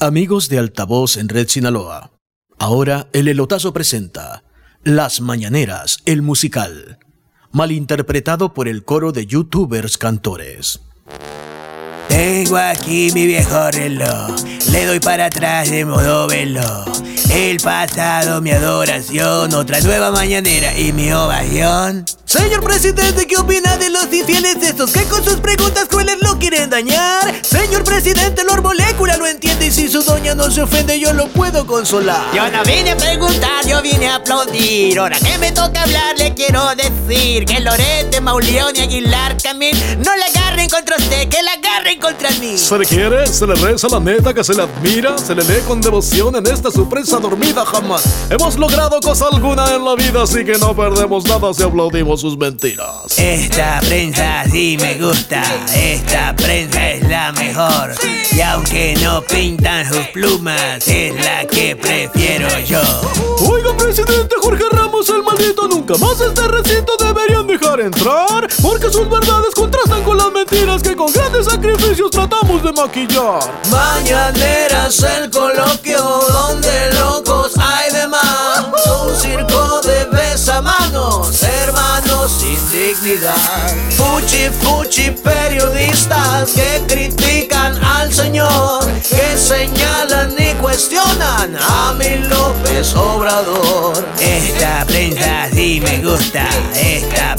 Amigos de Altavoz en Red Sinaloa. Ahora el Elotazo presenta Las Mañaneras, el musical, malinterpretado por el coro de youtubers cantores. Tengo aquí mi viejo reloj, le doy para atrás de modo velo. El pasado, mi adoración, otra nueva mañanera y mi ovación. Señor presidente, ¿qué opina de los infieles estos que con sus preguntas crueles lo dañar? Señor presidente, Lord Molécula lo entiende y si su doña no se ofende yo lo puedo consolar. Yo no vine a preguntar, yo vine a aplaudir. Ahora que me toca hablar, le quiero decir que Lorete, Mauleón y Aguilar Camil no la agarren contra usted, que la agarren contra mí. Se le quiere, se le reza la neta que se le admira, se le lee con devoción en esta sorpresa dormida jamás. Hemos logrado cosa alguna en la vida, así que no perdemos nada si aplaudimos sus mentiras. Esta prensa sí me gusta, esta prensa es la mejor. Y aunque no pintan sus plumas, es la que prefiero yo. Oiga, presidente Jorge Ramos, el maldito nunca más este recinto deberían dejar entrar, porque sus verdades contrastan con las mentiras que con grandes sacrificios tratamos de maquillar. Mañaneras el coloquio donde locos hay de más. Un circo de besamanos, hermanos sin dignidad. Fuchi, fuchi, periodistas que critican al Señor, que señalan y cuestionan a mi López Obrador. Esta prensa sí me gusta, esta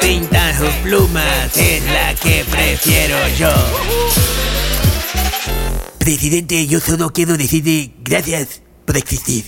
pintan sus plumas, es la que prefiero yo. Presidente, yo solo quiero decirle gracias por existir.